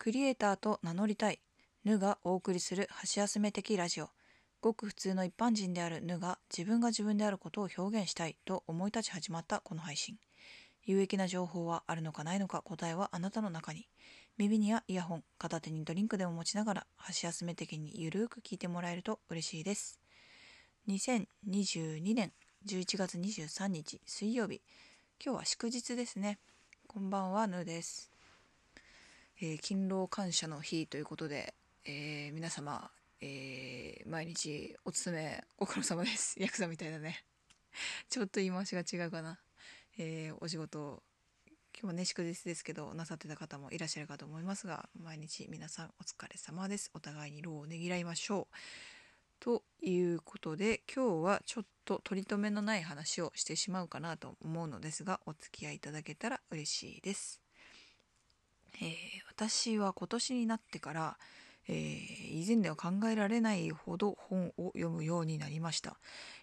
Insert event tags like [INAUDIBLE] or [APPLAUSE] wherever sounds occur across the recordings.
クリエイターと名乗りたい。ヌがお送りする箸休め的ラジオ。ごく普通の一般人であるヌが自分が自分であることを表現したいと思い立ち始まったこの配信。有益な情報はあるのかないのか答えはあなたの中に。耳にやイヤホン片手にドリンクでも持ちながら箸休め的にゆるーく聞いてもらえると嬉しいです。2022年11月23日水曜日。今日は祝日ですね。こんばんはヌです。えー、勤労感謝の日ということで、えー、皆様、えー、毎日お勤めご苦労様です。ヤクザみたいだね。[LAUGHS] ちょっと言い回しが違うかな。えお仕事、今日はね、祝日ですけど、なさってた方もいらっしゃるかと思いますが、毎日皆さんお疲れ様です。お互いに労をねぎらいましょう。ということで、今日はちょっと取り留めのない話をしてしまうかなと思うのですが、お付き合いいただけたら嬉しいです。えー、私は今年になってから、えー、以前では考えられないほど本を読むようになりました。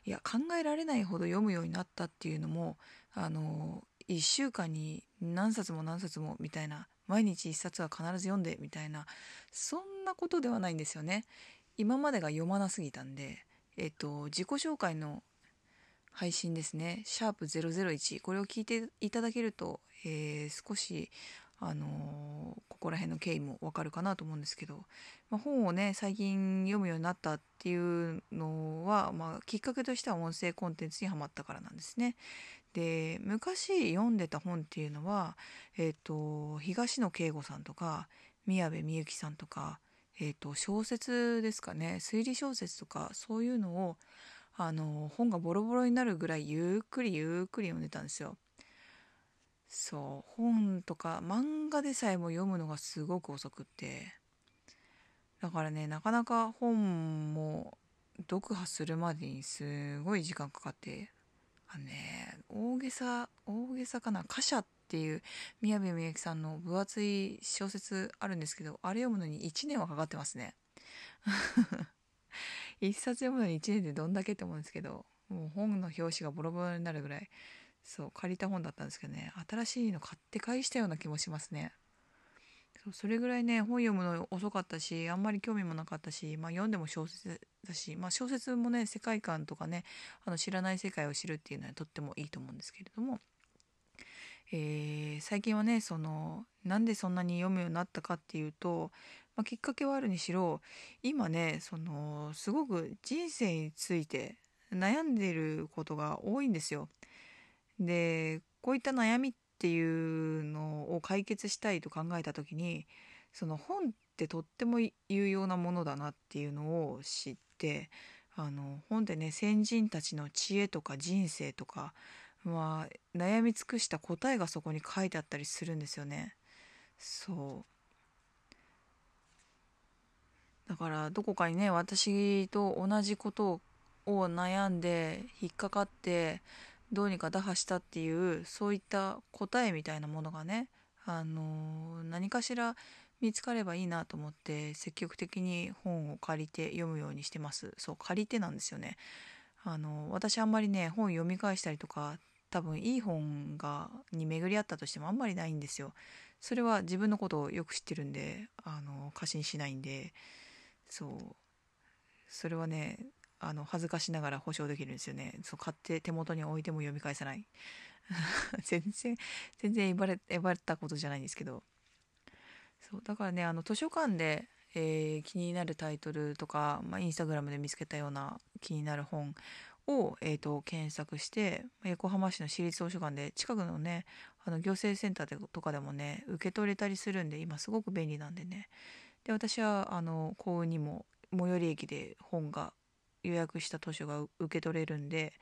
いや考えられないほど読むようになったっていうのもあの1週間に何冊も何冊もみたいな毎日1冊は必ず読んでみたいなそんなことではないんですよね。今までが読まなすぎたんでえっと自己紹介の配信ですね、シャープ001、これを聞いていただけると、えー、少しあのここら辺の経緯もわかるかなと思うんですけど、まあ、本をね最近読むようになったっていうのは、まあ、きっかけとしては音声コンテンツにはまったからなんですね。で昔読んでた本っていうのは、えーと、東野圭吾さんとか宮部みゆきさんとか、えーと小説ですかね推理小説とかそういうのをあの本がボロボロになるぐらいゆっくりゆっくり読んでたんですよ。そう本とか漫画でさえも読むのがすごく遅くって。だからねなかなか本も読破するまでにすごい時間かかって。あのね大げさ大げさかな「貨車」っていう宮部みゆきさんの分厚い小説あるんですけどあれ読むのに1年はかかってますね。[LAUGHS] 一冊読むのに1年でどんだけって思うんですけどもう本の表紙がボロボロになるぐらい。そう借りた本だったんですけどね新しいの買って返したような気もしますねそうそれぐらいね本読むの遅かったしあんまり興味もなかったし、まあ、読んでも小説だし、まあ、小説もね世界観とかねあの知らない世界を知るっていうのはとってもいいと思うんですけれども、えー、最近はねそのなんでそんなに読むようになったかっていうと、まあ、きっかけはあるにしろ今ねそのすごく人生について悩んでることが多いんですよ。でこういった悩みっていうのを解決したいと考えた時にその本ってとっても有用なものだなっていうのを知ってあの本でね先人たちの知恵とか人生とか、まあ、悩み尽くした答えがそこに書いてあったりするんですよね。そうだからどこかにね私と同じことを悩んで引っかかってどうにか打破したっていうそういった答えみたいなものがね、あの何かしら見つかればいいなと思って積極的に本を借りて読むようにしてます。そう借りてなんですよね。あの私あんまりね本読み返したりとか多分いい本がに巡り合ったとしてもあんまりないんですよ。それは自分のことをよく知ってるんであの過信しないんでそう。それはねあの恥ずかしながら保証できるんですよね。そう買って手元に置いても読み返さない。[LAUGHS] 全然全然えばれえばれたことじゃないんですけど。そうだからねあの図書館で、えー、気になるタイトルとか、まあ、インスタグラムで見つけたような気になる本を、えーと、検索して横浜市の市立図書館で近くのねあの行政センターでとかでもね受け取れたりするんで今すごく便利なんでね。で私はあの幸運にも最寄り駅で本が予約した図書が受け取れるんで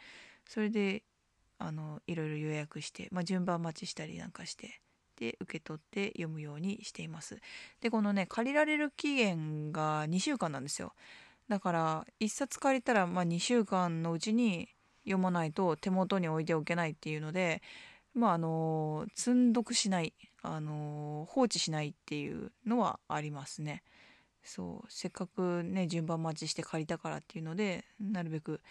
それであのいろいろ予約して、まあ、順番待ちしたりなんかしてで受け取って読むようにしていますでこのね借りられる期限が2週間なんですよだから1冊借りたらまあ2週間のうちに読まないと手元に置いておけないっていうのでまああの積んどくしないあの放置しないっていうのはありますね。そうせっかくね順番待ちして借りたからっていうのでなるべく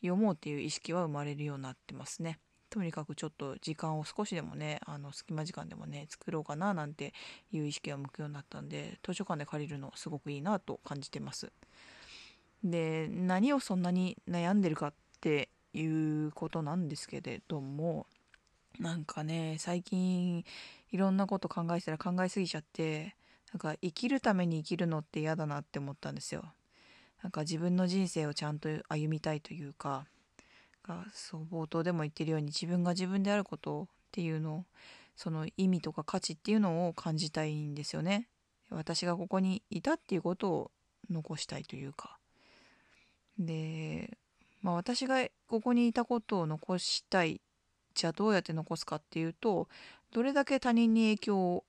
読もうっていう意識は生まれるようになってますね。とにかくちょっと時間を少しでもねあの隙間時間でもね作ろうかななんていう意識が向くようになったんで図書館で借りるのすごくいいなと感じてますで何をそんなに悩んでるかっていうことなんですけれどもなんかね最近いろんなこと考えたら考えすぎちゃってなんか生きるために生きるのって嫌だなって思ったんですよ。なんか自分の人生をちゃんと歩みたいというかがそう冒頭でも言ってるように自分が自分であることっていうのをその意味とか価値っていうのを感じたいんですよね。私がここにいたっていうことを残したいというか。でまあ私がここにいたことを残したいじゃあどうやって残すかっていうとどれだけ他人に影響を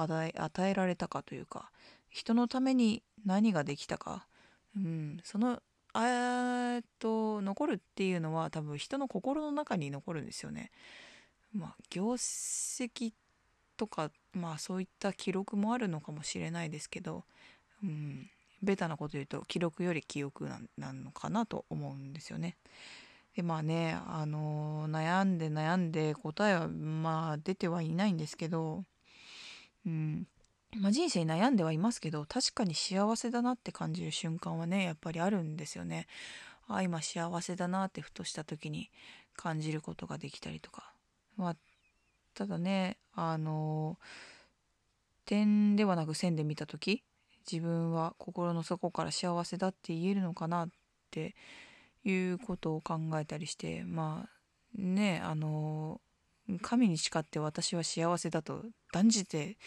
与え与えられたかというか人のために何ができたか、うん、そのえっと残るっていうのは多分人の心の中に残るんですよね。まあ業績とかまあそういった記録もあるのかもしれないですけど、うん、ベタなこと言うと記録より記憶なのかなと思うんですよね。でまあねあの悩んで悩んで答えはまあ出てはいないんですけど、うんまあ、人生悩んではいますけど確かに幸せだなって感じる瞬間はねやっぱりあるんですよね。あ今幸せだなってふとした時に感じることができたりとか。まあ、ただねあの点ではなく線で見た時自分は心の底から幸せだって言えるのかなっていうことを考えたりしてまあねあの神に誓って私は幸せだと断じて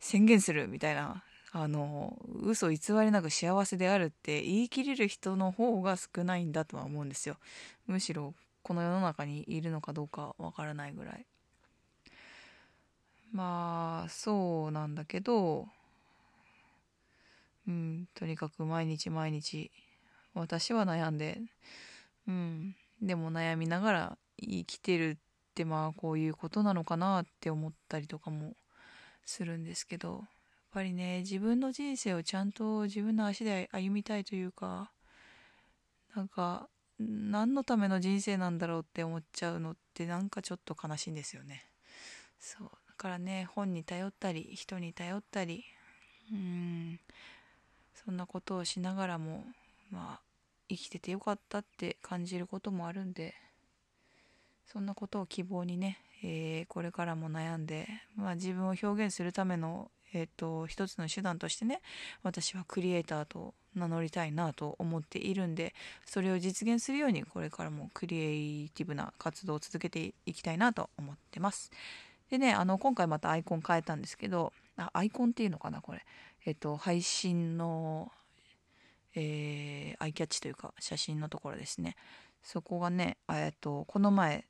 宣言するみたいなあの嘘偽りなく幸せであるって言い切れる人の方が少ないんだとは思うんですよ。むしろこの世の中にいるのかどうかわからないぐらい。まあそうなんだけどうんとにかく毎日毎日私は悩んでうんでも悩みながら生きてるってまあこういうことなのかなって思ったりとかもするんですけどやっぱりね自分の人生をちゃんと自分の足で歩みたいというかなんか何のための人生なんだろうって思っちゃうのってなんかちょっと悲しいんですよね。そう。だからね本に頼ったり人に頼ったりうんそんなことをしながらもまあ生きててよかったって感じることもあるんでそんなことを希望にねえー、これからも悩んで、まあ、自分を表現するための、えーと、一つの手段としてね私はクリエイターと名乗りたいなと思っているんでそれを実現するようにこれからもクリエイティブな活動を続けていきたいなと思ってます。でねあの今回またアイコン変えたんですけどあアイコンっていうのかなこれ。えっ、と配信のえー、アイキャッチというか写真のところですねそこがね、えっと、この前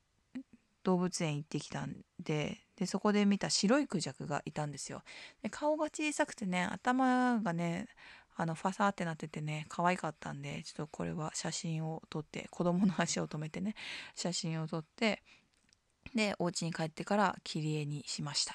動物園行ってきたんででそこで見た白いクジャクがいたんですよ。で顔が小さくてね頭がねあのファサーってなっててね可愛かったんでちょっとこれは写真を撮って子供の足を止めてね写真を撮ってでお家に帰ってから切り絵にしました。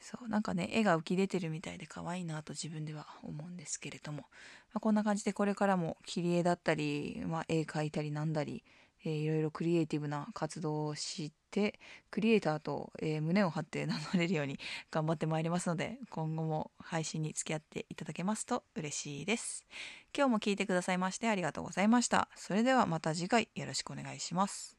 そうなんかね絵が浮き出てるみたいで可愛いなと自分では思うんですけれども、まあ、こんな感じでこれからも切り絵だったり、まあ、絵描いたりなんだりえー、いろいろクリエイティブな活動をしてクリエイターと、えー、胸を張って名乗れるように [LAUGHS] 頑張ってまいりますので今後も配信に付き合っていただけますと嬉しいです。今日も聞いてくださいましてありがとうございました。それではまた次回よろしくお願いします。